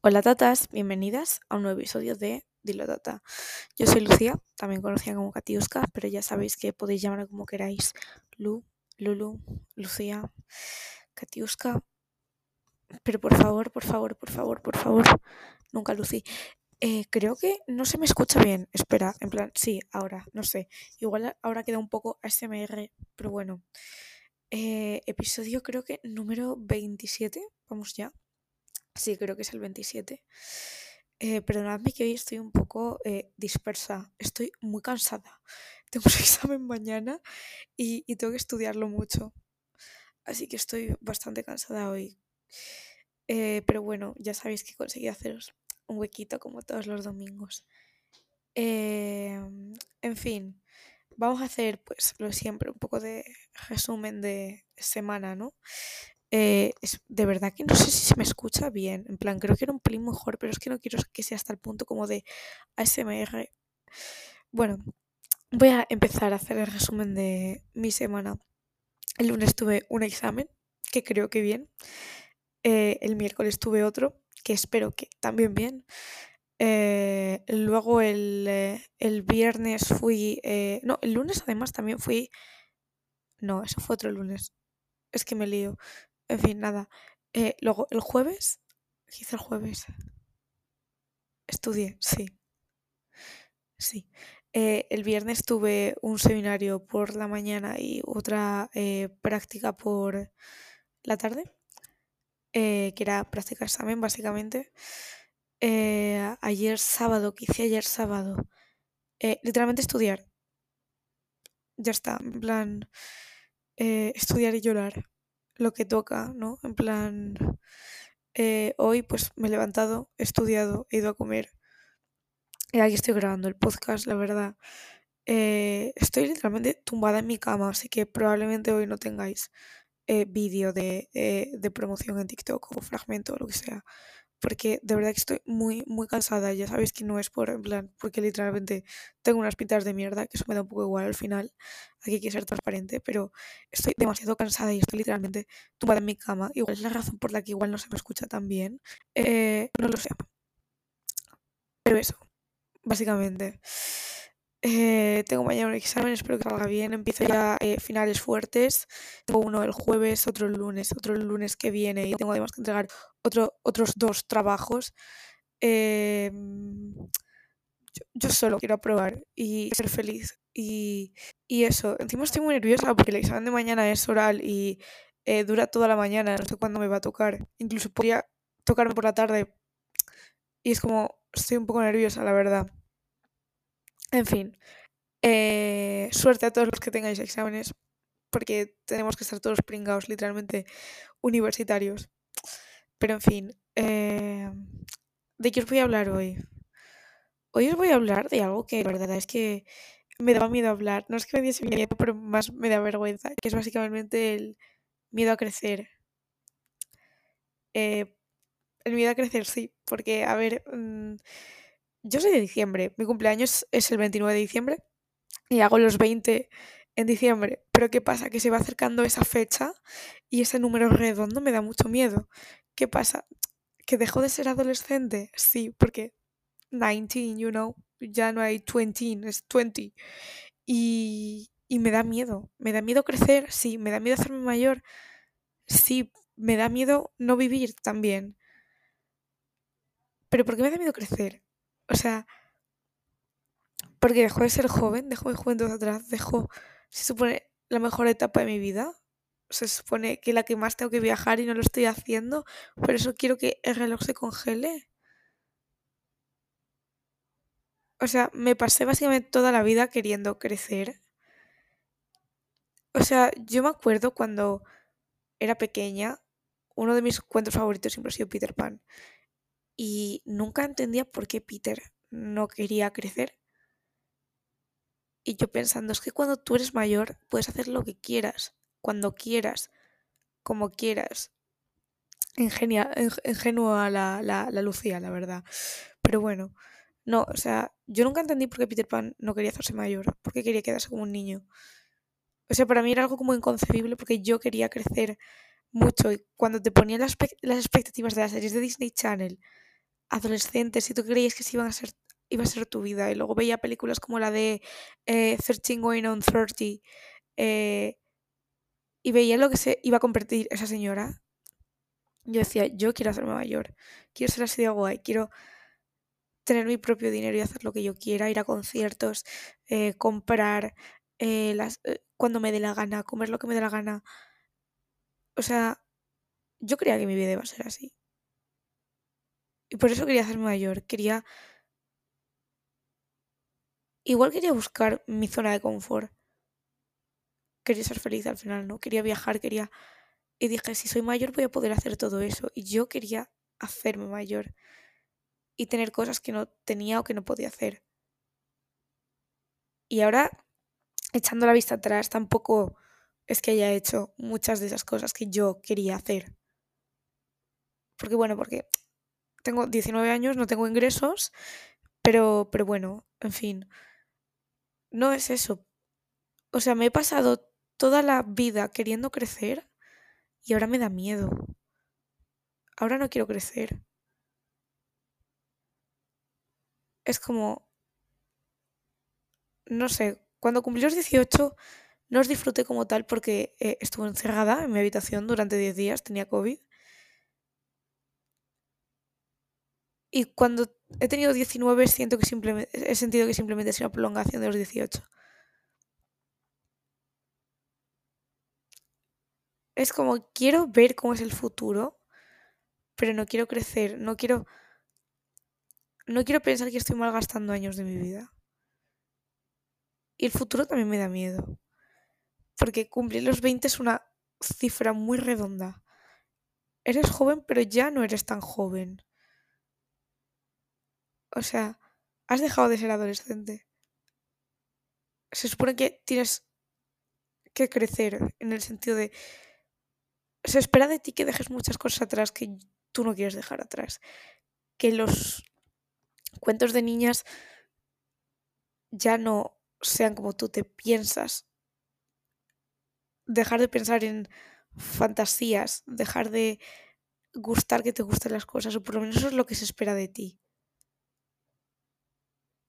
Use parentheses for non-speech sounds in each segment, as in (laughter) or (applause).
Hola tatas, bienvenidas a un nuevo episodio de Dilo Tata. Yo soy Lucía, también conocida como Katiuska, pero ya sabéis que podéis llamarme como queráis. Lu, Lulu, Lucía, Katiuska. Pero por favor, por favor, por favor, por favor, nunca Lucy. Eh, creo que no se me escucha bien. Espera, en plan, sí, ahora, no sé. Igual ahora queda un poco ASMR, pero bueno. Eh, episodio creo que número 27, vamos ya. Sí, creo que es el 27. Eh, perdonadme que hoy estoy un poco eh, dispersa. Estoy muy cansada. (laughs) Tengo un examen mañana y, tengo que estudiarlo mucho. Así que estoy bastante cansada hoy. Eh, pero bueno, ya sabéis que conseguí haceros un huequito como todos los domingos. Em, en fin, vamos a hacer, pues, lo siempre, un poco de resumen de semana, ¿no? Eh, es, de verdad que no sé si se me escucha bien. En plan, creo que era un pelín mejor, pero es que no quiero que sea hasta el punto como de ASMR. Bueno, voy a empezar a hacer el resumen de mi semana. El lunes tuve un examen, que creo que bien. Eh, el miércoles tuve otro, que espero que también bien. Eh, luego el, eh, el, viernes fui... No, el lunes además también fui... No, eso fue otro lunes. Es que me lío. En fin, nada. Eh, luego, el jueves... ¿Qué hice el jueves? Estudié, sí. Sí. Eh, el viernes tuve un seminario por la mañana y otra eh, práctica por la tarde, que era práctica examen básicamente. Ayer sábado, ¿qué hice ayer sábado? Literalmente estudiar. Ya está, en plan, estudiar y llorar. Lo que toca, ¿no? En plan, eh, hoy pues me he levantado, he estudiado, he ido a comer. Y aquí estoy grabando el podcast, la verdad. Eh, estoy literalmente tumbada en mi cama, así que probablemente hoy no tengáis eh, vídeo de, eh, de promoción en TikTok o fragmento o lo que sea porque de verdad que estoy muy, muy cansada. Ya sabéis que no es por, en plan, porque literalmente tengo unas pintas de mierda, que eso me da un poco igual al final. Aquí hay que ser transparente, pero estoy demasiado cansada y estoy literalmente tumbada en mi cama. Igual es la razón por la que igual no se me escucha tan bien. Eh, no lo sé. Pero eso, básicamente. Eh, tengo mañana un examen, espero que salga bien. Empiezo ya eh, finales fuertes. Tengo uno el jueves, otro el lunes, otro el lunes que viene y tengo además que entregar otro, otros dos trabajos. Yo, yo, solo quiero aprobar y ser feliz. Y, y, eso, encima estoy muy nerviosa porque el examen de mañana es oral y eh, dura toda la mañana, no sé cuándo me va a tocar. Incluso podría tocarme por la tarde. Y es como, estoy un poco nerviosa, la verdad. En fin, eh, suerte a todos los que tengáis exámenes, porque tenemos que estar todos pringados, literalmente universitarios. Pero en fin, eh, ¿de qué os voy a hablar hoy? Hoy os voy a hablar de algo que la verdad es que me daba miedo hablar. No es que me diese miedo, pero más me da vergüenza, que es básicamente el miedo a crecer. Eh, el miedo a crecer, sí, porque, a ver, mmm, yo soy de diciembre, mi cumpleaños es el 29 de diciembre y hago los 20 en diciembre. Pero ¿qué pasa? Que se va acercando esa fecha y ese número redondo me da mucho miedo. ¿Qué pasa? ¿Que dejo de ser adolescente? Sí, porque 19, you know, ya no hay 20, es 20. Y, y me da miedo. ¿Me da miedo crecer? Sí. ¿Me da miedo hacerme mayor? Sí. ¿Me da miedo no vivir también? ¿Pero por qué me da miedo crecer? O sea, porque dejó de ser joven, dejó mi juventud atrás, dejó, se supone, la mejor etapa de mi vida. Se supone que la que más tengo que viajar y no lo estoy haciendo. Por eso quiero que el reloj se congele. O sea, me pasé básicamente toda la vida queriendo crecer. O sea, yo me acuerdo cuando era pequeña, uno de mis cuentos favoritos siempre ha sido Peter Pan y nunca entendía por qué Peter no quería crecer. Y yo pensando, es que cuando tú eres mayor puedes hacer lo que quieras, cuando quieras, como quieras. Ingenua la, la, Lucía, la verdad. Pero bueno, no, o sea, yo nunca entendí por qué Peter Pan no quería hacerse mayor, porque quería quedarse como un niño. O sea, para mí era algo como inconcebible porque yo quería crecer mucho y cuando te ponían las, las expectativas de las series de Disney Channel adolescentes y tú creías que iban a ser, iba a ser tu vida. Y luego veía películas como la de eh, 13 Going on 30 eh, y veía lo que se iba a convertir esa señora. Yo decía, yo quiero hacerme mayor, quiero ser así de guay, quiero tener mi propio dinero y hacer lo que yo quiera, ir a conciertos, eh, comprar eh, las, eh, cuando me dé la gana, comer lo que me dé la gana. O sea, yo creía que mi vida iba a ser así. Y por eso quería hacerme mayor. Quería. Igual quería buscar mi zona de confort. Quería ser feliz al final, ¿no? Quería viajar, quería. Y dije, si soy mayor voy a poder hacer todo eso. Y yo quería hacerme mayor. Y tener cosas que no tenía o que no podía hacer. Y ahora, echando la vista atrás, tampoco es que haya hecho muchas de esas cosas que yo quería hacer. Porque bueno, porque tengo 19 años, no tengo ingresos, pero, pero bueno, en fin, no es eso. O sea, me he pasado toda la vida queriendo crecer y ahora me da miedo. Ahora no quiero crecer. Es como, no sé, cuando cumplí los 18 no os disfruté como tal porque eh, estuve encerrada en mi habitación durante 10 días, tenía COVID. Y cuando he tenido 19 siento que simplemente, he sentido que simplemente es una prolongación de los 18. Es como quiero ver cómo es el futuro, pero no quiero crecer, no quiero no quiero pensar que estoy malgastando años de mi vida. Y el futuro también me da miedo. Porque cumplir los 20 es una cifra muy redonda. Eres joven, pero ya no eres tan joven. O sea, has dejado de ser adolescente. Se supone que tienes que crecer en el sentido de... Se espera de ti que dejes muchas cosas atrás que tú no quieres dejar atrás. Que los cuentos de niñas ya no sean como tú te piensas. Dejar de pensar en fantasías, dejar de gustar que te gusten las cosas, o por lo menos eso es lo que se espera de ti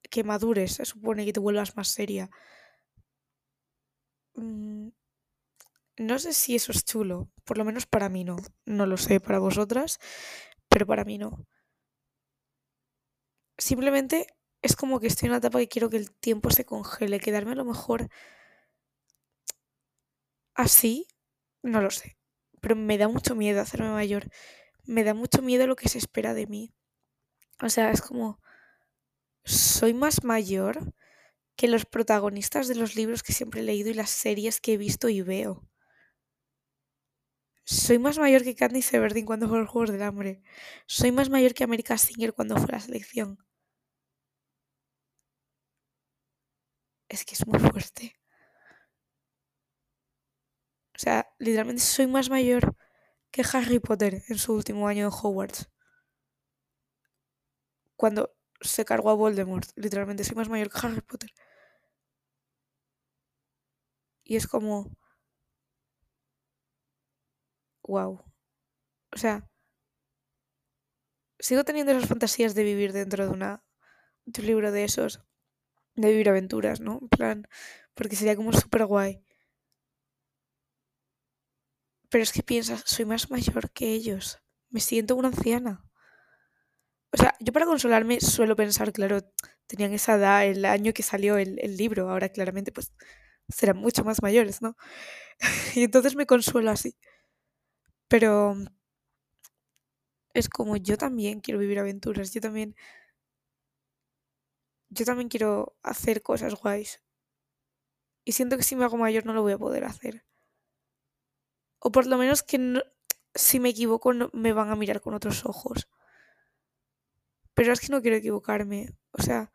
que madures, se supone que te vuelvas más seria. Mm, no sé si eso es chulo, por lo menos para mí no. No lo sé para vosotras, pero para mí no. Simplemente es como que estoy en una etapa que quiero que el tiempo se congele, quedarme a lo mejor así, no lo sé. Pero me da mucho miedo hacerme mayor. Me da mucho miedo lo que se espera de mí. O sea, es como soy más mayor que los protagonistas de los libros que siempre he leído y las series que he visto y veo. Soy más mayor que Candice Everdeen cuando fue los Juegos del Hambre. Soy más mayor que America Singer cuando fue la selección. Es que es muy fuerte. O sea, literalmente soy más mayor que Harry Potter en su último año en Hogwarts. Cuando se cargó a Voldemort. Literalmente, soy más mayor que Harry Potter. Y es como... Wow. O sea, sigo teniendo esas fantasías de vivir dentro de una de un libro de esos, de vivir aventuras, ¿no? En plan, porque sería como súper guay. Pero es que piensas, soy más mayor que ellos. Me siento una anciana. O sea, yo para consolarme suelo pensar, claro, tenían esa edad el año que salió el, libro, ahora claramente pues serán mucho más mayores, ¿no? (laughs) y entonces me consuelo así. Pero es como yo también quiero vivir aventuras, yo también yo también quiero hacer cosas guays. Y siento que si me hago mayor no lo voy a poder hacer. O por lo menos que si me equivoco no, me van a mirar con otros ojos. Pero es que no quiero equivocarme. O sea,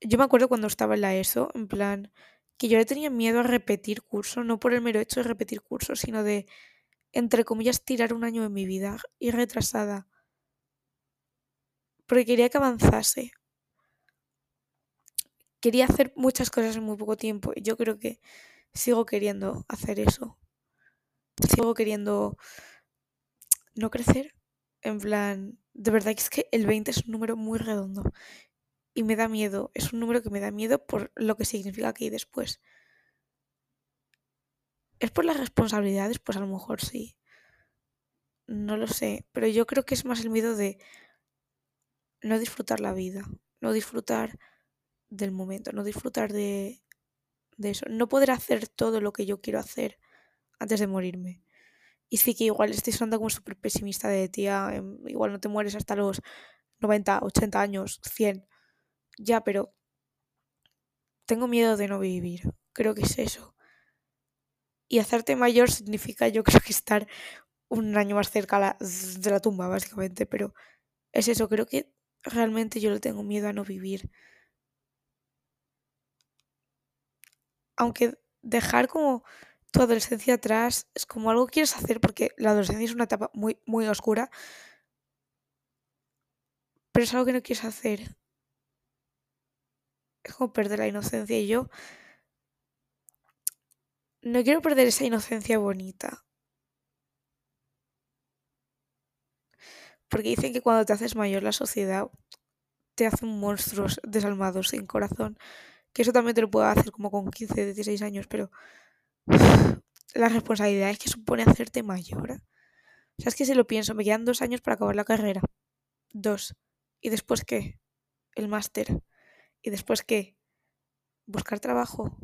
yo me acuerdo cuando estaba en la ESO, en plan, que yo le tenía miedo a repetir curso, no por el mero hecho de repetir curso, sino de, entre comillas, tirar un año de mi vida y retrasada. Porque quería que avanzase. Quería hacer muchas cosas en muy poco tiempo y yo creo que sigo queriendo hacer eso. Sigo queriendo no crecer, en plan, de verdad que es que el 20 es un número muy redondo y me da miedo, es un número que me da miedo por lo que significa que hay después. ¿Es por las responsabilidades? Pues a lo mejor sí. No lo sé, pero yo creo que es más el miedo de no disfrutar la vida, no disfrutar del momento, no disfrutar de, de eso, no poder hacer todo lo que yo quiero hacer antes de morirme. Y sí que igual estoy sonando como súper pesimista de tía, em, igual no te mueres hasta los 90, 80 años, 100. Ya, pero tengo miedo de no vivir. Creo que es eso. Y hacerte mayor significa, yo (laughs) creo que estar un año más cerca de la tumba, básicamente. Pero es eso, creo que realmente yo le tengo miedo a no vivir. Aunque dejar como tu adolescencia atrás es como algo que quieres hacer porque la adolescencia es una etapa muy, muy oscura. Pero es algo que no quieres hacer. Es como perder la inocencia y yo no quiero perder esa inocencia bonita. Porque dicen que cuando te haces mayor la sociedad te hace un monstruo desalmado, sin corazón. Que eso también te lo puedo hacer como con 15, 16 años, pero la responsabilidad es que supone hacerte mayor. O sea, es que si lo pienso, me quedan dos años para acabar la carrera. Dos. ¿Y después qué? El máster. ¿Y después qué? Buscar trabajo.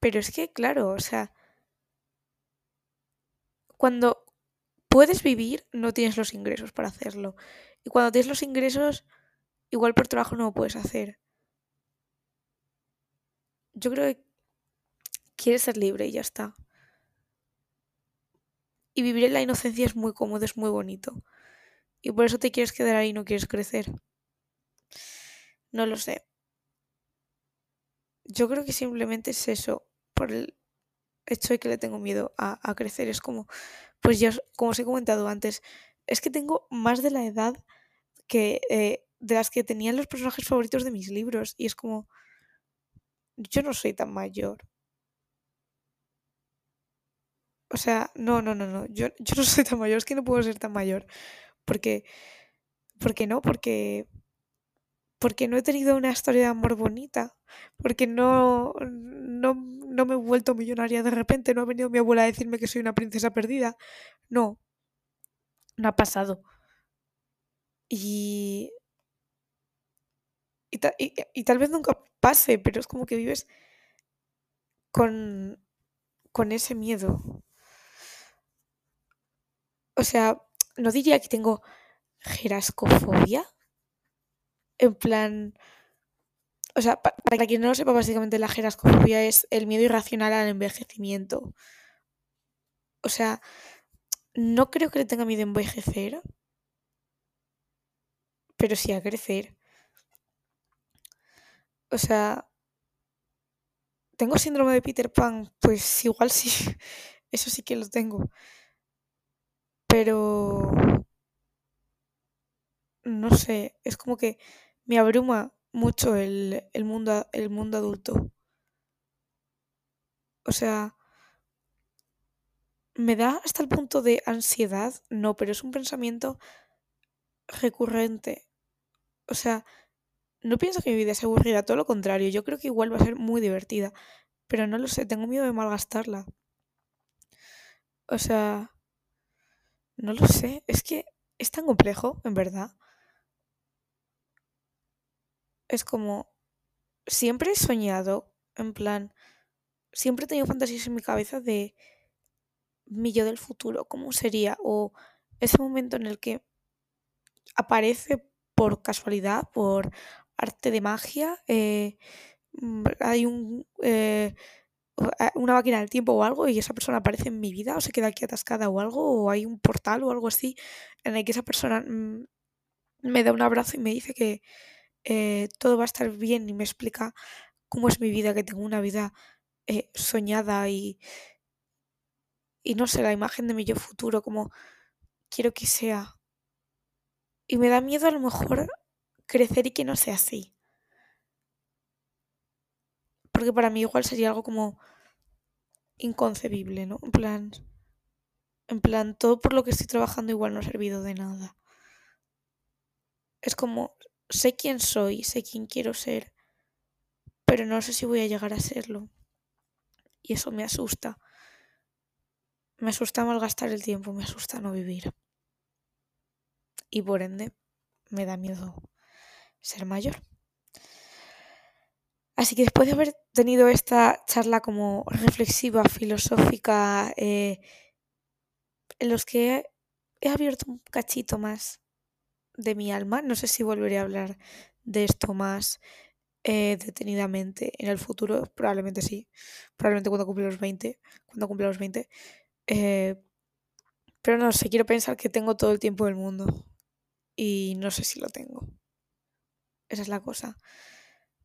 Pero es que, claro, o sea, cuando puedes vivir, no tienes los ingresos para hacerlo. Y cuando tienes los ingresos, igual por trabajo no lo puedes hacer. Yo creo que quieres ser libre y ya está. Y vivir en la inocencia es muy cómodo, es muy bonito. Y por eso te quieres quedar ahí y no quieres crecer. No lo sé. Yo creo que simplemente es eso, por el hecho de que le tengo miedo a, crecer. Es como, pues ya, como os he comentado antes, es que tengo más de la edad que eh, de las que tenían los personajes favoritos de mis libros. Y es como, yo no soy tan mayor. O sea, no, no, no, no. Yo, (laughs) yo no soy tan mayor, es que no puedo ser tan mayor. Porque, ¿por qué no? Porque, porque no he tenido una historia de amor bonita. Porque no, no, no me he vuelto millonaria de repente. No ha venido mi abuela a decirme que soy una princesa perdida. No. No ha pasado. Y, y, y, tal vez nunca pase, pero es como que vives con, con ese miedo. O sea, no diría que tengo gerascofobia. En plan. O sea, para quien no lo sepa, básicamente la gerascofobia es el miedo irracional al envejecimiento. O sea, no creo que le tenga miedo a envejecer, pero sí a crecer. O sea, ¿tengo síndrome de Peter Pan? Pues igual sí, (laughs) eso sí que lo tengo. Pero... No sé, es como que me abruma mucho el, mundo, el mundo adulto. O sea, me da hasta el punto de ansiedad, no, pero es un pensamiento recurrente. O sea, no pienso que mi vida sea aburrida, todo lo contrario, yo creo que igual va a ser muy divertida, pero no lo sé, tengo miedo de malgastarla. O sea, no lo sé, es que es tan complejo, en verdad. Es como, siempre he soñado, en plan, siempre he tenido fantasías en mi cabeza de mi yo del futuro, cómo sería, o ese momento en el que aparece por casualidad, por arte de magia, eh, mm, hay un, eh, una máquina del tiempo o algo y esa persona aparece en mi vida o se queda aquí atascada o algo, o hay un portal o algo así en el que esa persona mm, me da un abrazo y me dice que eh, todo va a estar bien y me explica cómo es mi vida, que tengo una vida soñada y, y no sé, la imagen de mi yo futuro, como quiero que sea. Y me da miedo a lo mejor crecer y que no sea así. Porque para mí igual sería algo como inconcebible, ¿no? En plan, En plan, todo por lo que estoy trabajando igual no ha servido de nada. Es como, sé quién soy, sé quién quiero ser, pero no sé si voy a llegar a serlo. Y eso me asusta. Me asusta malgastar el tiempo, me asusta no vivir. Y por ende, me da miedo ser mayor. Así que después de haber tenido esta charla como reflexiva, filosófica, eh, en los que he abierto un cachito más de mi alma, no sé si volveré a hablar de esto más eh, detenidamente en el futuro, probablemente sí, probablemente cuando cumpla los 20, cuando cumpla los 20. Eh, pero no sé, quiero pensar que tengo todo el tiempo del mundo y no sé si lo tengo. Esa es la cosa.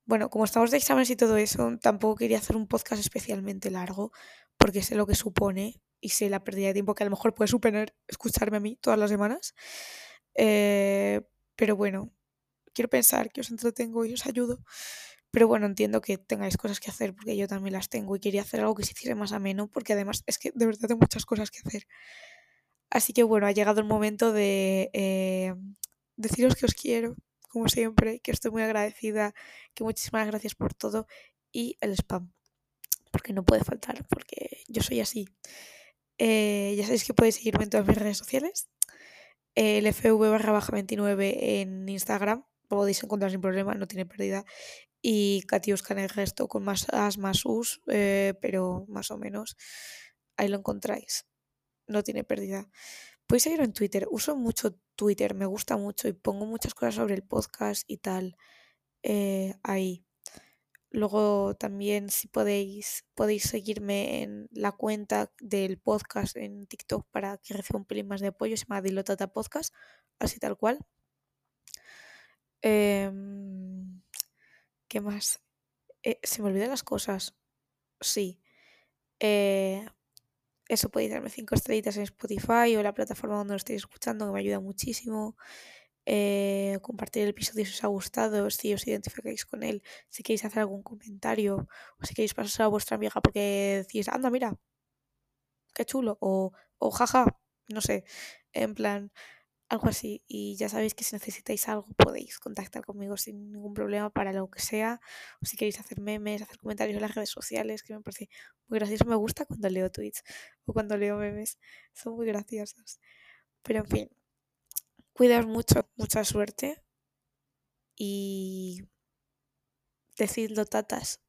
Bueno, como estamos de exámenes y todo eso, tampoco quería hacer un podcast especialmente largo, porque sé lo que supone y sé la pérdida de tiempo que a lo mejor puede suponer escucharme a mí todas las semanas. Eh, pero bueno, quiero pensar que os entretengo y os ayudo. Pero bueno, entiendo que tengáis cosas que hacer porque yo también las tengo y quería hacer algo que se hiciera más ameno porque además es que de verdad tengo muchas cosas que hacer. Así que bueno, ha llegado el momento de eh, deciros que os quiero, como siempre, que estoy muy agradecida, que muchísimas gracias por todo y el spam, porque no puede faltar, porque yo soy así. Eh, ya sabéis que podéis seguirme en todas mis redes sociales. El FV barra baja 29 en Instagram, lo podéis encontrar sin problema, no tiene pérdida. Y Katiuska en el resto con más as, más us, eh, pero más o menos ahí lo encontráis. No tiene pérdida. Podéis seguirlo en Twitter. Uso mucho Twitter, me gusta mucho y pongo muchas cosas sobre el podcast y tal eh, ahí. Luego también si podéis, podéis seguirme en la cuenta del podcast en TikTok para que reciba un pelín más de apoyo. Se llama Dilotata Podcast, así tal cual. Em, ¿Qué más? Eh, se me olvidan las cosas. Sí. Eh, eso podéis darme cinco estrellitas en Spotify o la plataforma donde lo estéis escuchando, que me ayuda muchísimo. Eh, compartir el episodio si os ha gustado, si os identificáis con él, si queréis hacer algún comentario o si queréis pasar a vuestra amiga porque decís, anda, mira, qué chulo, o, o jaja, no sé, en plan, algo así. Y ya sabéis que si necesitáis algo podéis contactar conmigo sin ningún problema para lo que sea. O si queréis hacer memes, hacer comentarios en las redes sociales, que me parece muy gracioso. Me gusta cuando leo tweets o cuando leo memes. Son muy graciosos. Pero en fin, cuidaos mucho, mucha suerte. Y decidlo, tatas.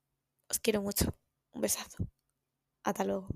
Os quiero mucho. Un besazo. Hasta luego.